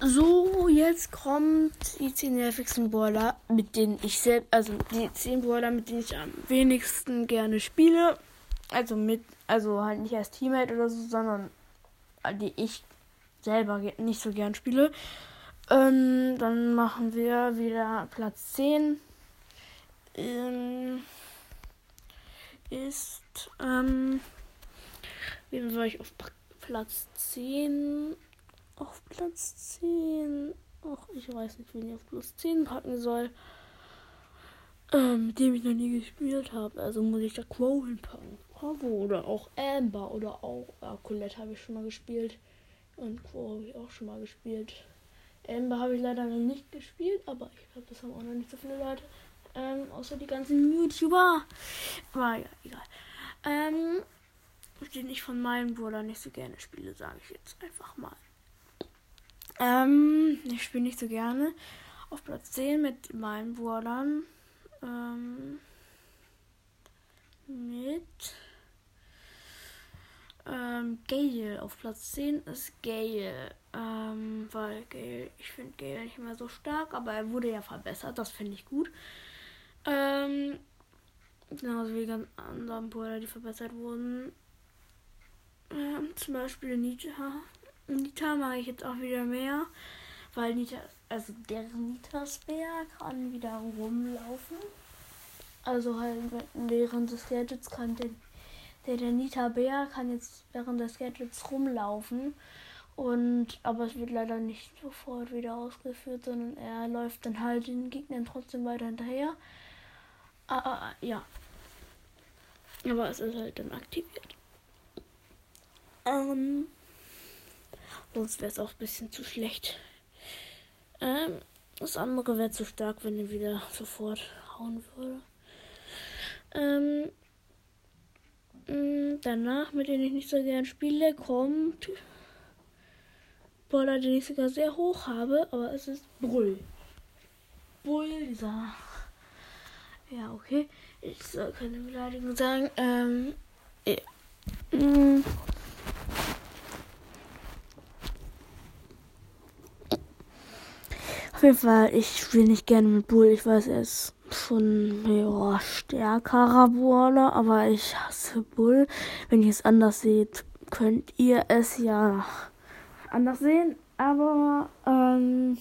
So, jetzt kommt die 10 nervigsten Brawler, mit denen ich selbst, also die 10 Brawler, mit denen ich am wenigsten gerne spiele. Also mit, also halt nicht als Teammate oder so, sondern die ich selber nicht so gern spiele. Ähm, dann machen wir wieder Platz 10. Ähm, ist, ähm, wen soll ich auf Platz 10? Auf Platz 10. Ach, ich weiß nicht, wen ich auf Platz 10 packen soll. Ähm, mit dem ich noch nie gespielt habe. Also muss ich da Crow hinpacken. Bravo oder auch Amber oder auch äh, Colette habe ich schon mal gespielt. Und Crow habe ich auch schon mal gespielt. Amber habe ich leider noch nicht gespielt, aber ich glaube, das haben auch noch nicht so viele Leute. Ähm, außer die ganzen YouTuber. Aber ja, egal. Ähm, den ich von meinem Bruder nicht so gerne spiele, sage ich jetzt einfach mal. Ähm, ich spiele nicht so gerne. Auf Platz 10 mit meinen Brudern. Ähm, mit ähm, Gale. Auf Platz 10 ist Gale. Ähm, weil Gale, ich finde Gale nicht mehr so stark, aber er wurde ja verbessert. Das finde ich gut. Ähm, genauso wie ganz anderen Brüder, die verbessert wurden. Ähm, zum Beispiel Nita. Nita mag ich jetzt auch wieder mehr, weil Nita, also der Nitas Bär kann wieder rumlaufen. Also halt während des Gadgets kann der, der, der Nita Bär kann jetzt während des Gadgets rumlaufen. Und aber es wird leider nicht sofort wieder ausgeführt, sondern er läuft dann halt den Gegnern trotzdem weiter hinterher. Ah, ah, ah, ja. Aber es ist halt dann aktiviert. Ähm, sonst wäre es auch ein bisschen zu schlecht. Ähm, das andere wäre zu stark, wenn er wieder sofort hauen würde. Ähm, mm, danach, mit denen ich nicht so gern spiele, kommt Boller, den ich sogar sehr hoch habe, aber es ist Brüll. Dieser ja, okay. Ich soll keine Beleidigung sagen. Ähm. Ja. Mm. Auf jeden Fall, ich spiele nicht gerne mit Bull. Ich weiß, er ist schon ja, stärkerer Brawler, aber ich hasse Bull. Wenn ihr es anders seht, könnt ihr es ja anders sehen. Aber ähm,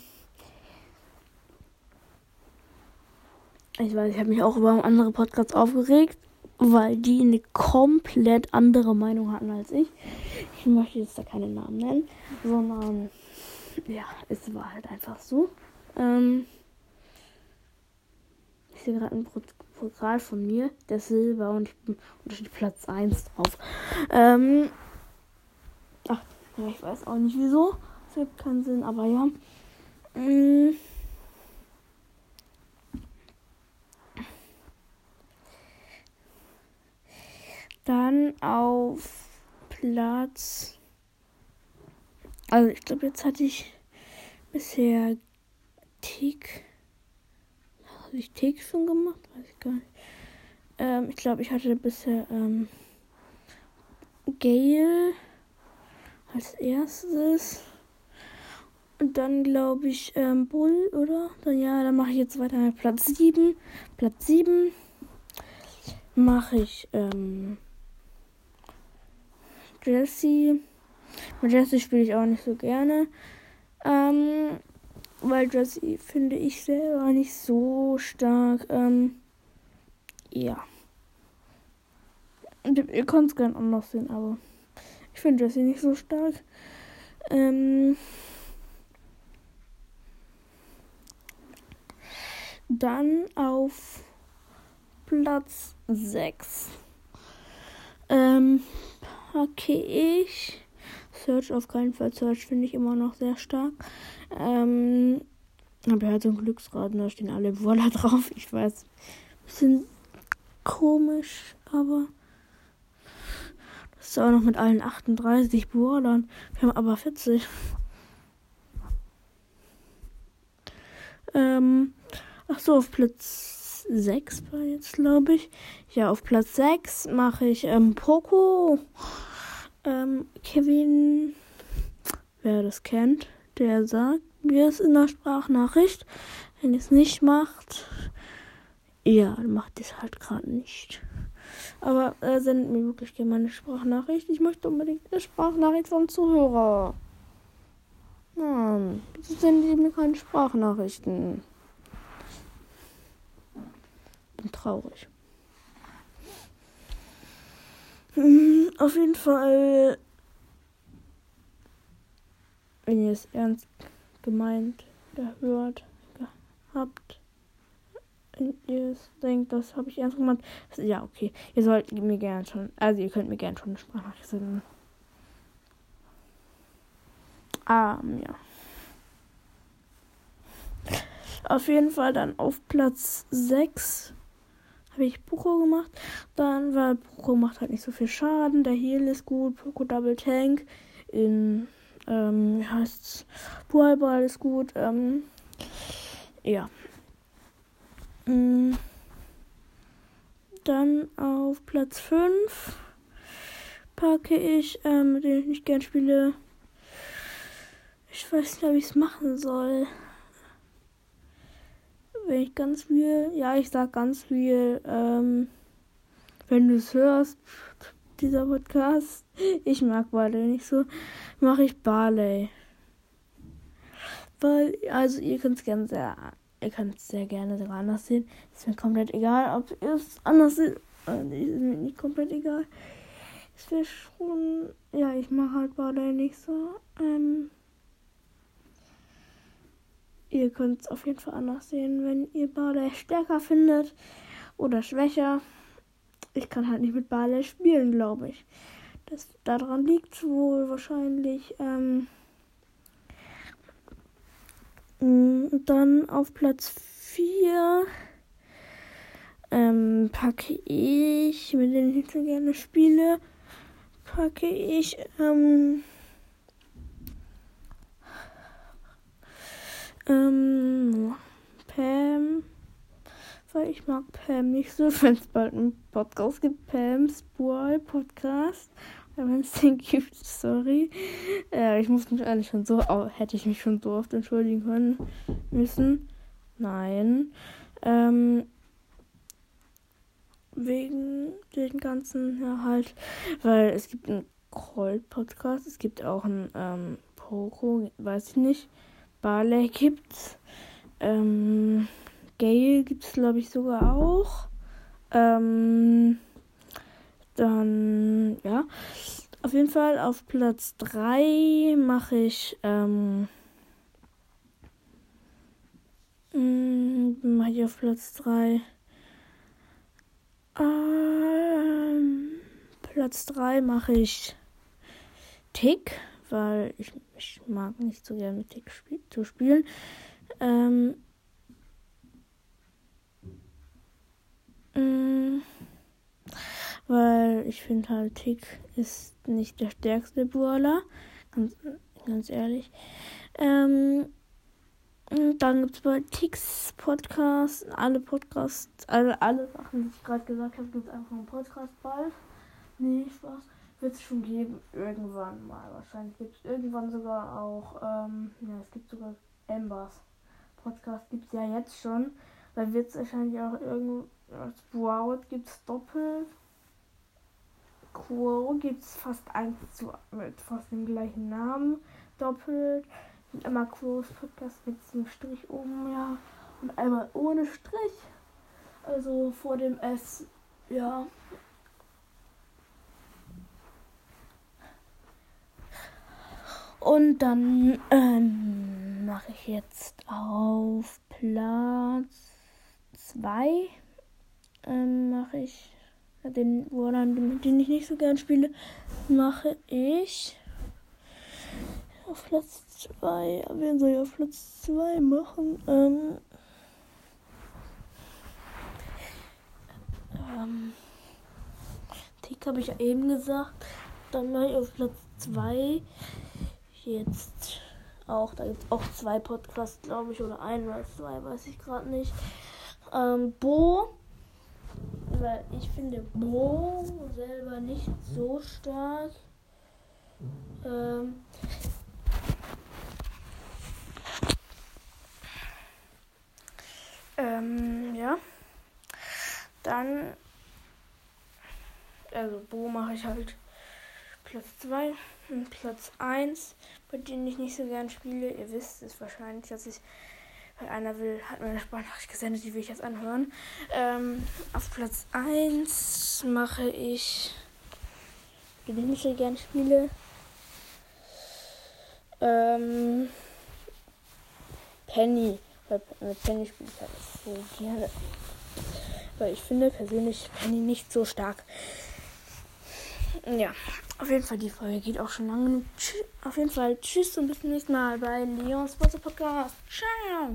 Ich weiß, ich habe mich auch über andere Podcasts aufgeregt, weil die eine komplett andere Meinung hatten als ich. Ich möchte jetzt da keine Namen nennen, sondern ja, es war halt einfach so. Ähm, ich sehe gerade ein Pokal von mir, der Silber und ich bin unter Platz 1 drauf. Ähm, ach, ja, ich weiß auch nicht wieso. Es gibt keinen Sinn, aber ja. Ähm, Dann auf Platz. Also ich glaube, jetzt hatte ich bisher Tick. Habe ich Tick schon gemacht? Weiß ich gar nicht. Ähm, ich glaube, ich hatte bisher ähm, Gale als erstes. Und dann glaube ich ähm, Bull, oder? Dann ja, dann mache ich jetzt weiter mit Platz 7. Platz 7 mache ich ähm, Jessie. Mit Jessie spiele ich auch nicht so gerne. Ähm, weil Jessie finde ich selber nicht so stark. Ähm, ja. Ihr könnt es gerne anders sehen, aber ich finde Jessie nicht so stark. Ähm, dann auf Platz 6. Ähm, packe ich. Search auf keinen Fall. Search finde ich immer noch sehr stark. Ähm, aber halt so ein Glücksrad, da stehen alle Woller drauf. Ich weiß. Bisschen komisch, aber. Das ist auch noch mit allen 38 Brawlern. Wir haben aber 40. Ähm, ach so, auf Platz 6 war jetzt, glaube ich. Ja, auf Platz 6 mache ich ähm, Poco. Ähm, Kevin, wer das kennt, der sagt mir es in der Sprachnachricht. Wenn ihr es nicht macht, ja, macht es halt gerade nicht. Aber äh, sendet mir wirklich gerne eine Sprachnachricht. Ich möchte unbedingt eine Sprachnachricht vom Zuhörer. Mann, wieso senden die mir keine Sprachnachrichten? Bin traurig. Auf jeden Fall, wenn ihr es ernst gemeint gehört habt, wenn ihr es denkt, das habe ich ernst gemeint. Ja, okay. Ihr sollt mir gerne schon, also ihr könnt mir gerne schon eine Sprachnachricht senden. Ah, ja. Auf jeden Fall dann auf Platz 6 habe ich Poco gemacht. Dann, weil Poco macht halt nicht so viel Schaden. Der Heal ist gut. Poco Double Tank. In, ähm, wie heißt's? Ball ist gut. Ähm, ja. Mhm. Dann auf Platz 5 packe ich, ähm, den ich nicht gern spiele, ich weiß nicht, ob ich es machen soll. Wenn ich ganz viel, ja, ich sag ganz viel, ähm, wenn du es hörst, dieser Podcast, ich mag Barley nicht so, mache ich Barley. Weil, also ihr könnt es gerne sehr, ihr könnt es sehr gerne sogar anders sehen. Ist mir komplett egal, ob ihr es anders seht. Äh, ist mir nicht komplett egal. Es wäre schon, ja, ich mache halt Barley nicht so. Ähm, Ihr könnt es auf jeden Fall anders sehen, wenn ihr Barley stärker findet oder schwächer. Ich kann halt nicht mit Barley spielen, glaube ich. Das, daran liegt wohl wahrscheinlich. Ähm, mm, dann auf Platz 4 ähm, packe ich, mit denen ich so gerne spiele, packe ich ähm, Ähm, Pam. Weil ich mag Pam nicht so, wenn es bald einen Podcast gibt. Pam's Boy Podcast. Wenn es den gibt, sorry. Äh, ich muss mich eigentlich schon so, hätte ich mich schon so oft entschuldigen können müssen. Nein. Ähm, wegen den ganzen, ja halt, weil es gibt einen Cold Podcast, es gibt auch einen ähm, Poco, weiß ich nicht. Barley gibt's. Ähm, Gale gibt's glaube ich sogar auch. Ähm, dann, ja. Auf jeden Fall auf Platz 3 mache ich, ähm, mm, mache ich auf Platz 3. Ähm, Platz 3 mache ich Tick weil ich, ich mag nicht so gerne mit Tick spiel zu spielen. Ähm, mh, mm, weil ich finde halt Tick ist nicht der stärkste Brawler. Ganz, ganz ehrlich. Ähm, dann gibt es bei Ticks Podcast, alle Podcasts, alle, alle Sachen, die ich gerade gesagt habe, gibt es einfach einen Podcast bald. Nee, Spaß wird es schon geben, irgendwann mal. Wahrscheinlich gibt es irgendwann sogar auch, ähm, ja, es gibt sogar Embers. Podcast gibt es ja jetzt schon. Da wird es wahrscheinlich auch irgendwas. Wow, gibt es doppelt. Quo gibt es fast eins zu mit fast dem gleichen Namen. Doppelt. Und einmal Quos Podcast mit einem Strich oben, ja. Und einmal ohne Strich. Also vor dem S, ja. Und dann ähm, mache ich jetzt auf Platz 2 ähm, mache ich den Warland, den ich nicht so gern spiele, mache ich auf Platz 2. Wen soll ich auf Platz 2 machen? Ähm, ähm, Tick habe ich ja eben gesagt. Dann mache ich auf Platz 2 jetzt auch. Da gibt es auch zwei Podcasts, glaube ich, oder ein oder zwei, weiß ich gerade nicht. Ähm, Bo, weil ich finde Bo selber nicht so stark. Ähm, ähm ja. Dann, also Bo mache ich halt Platz 2 und Platz 1, bei denen ich nicht so gern spiele. Ihr wisst es wahrscheinlich, dass ich weil einer will, hat mir eine Sprachnachricht gesendet, die will ich jetzt anhören. Ähm, auf Platz 1 mache ich, den ich nicht so gern spiele. Ähm, Penny. Weil mit Penny spiele ich halt so gerne. Weil ich finde persönlich Penny nicht so stark. Ja, auf jeden Fall, die Folge geht auch schon lange genug. Auf jeden Fall, tschüss und bis zum nächsten Mal bei Leons Podcast. Ciao!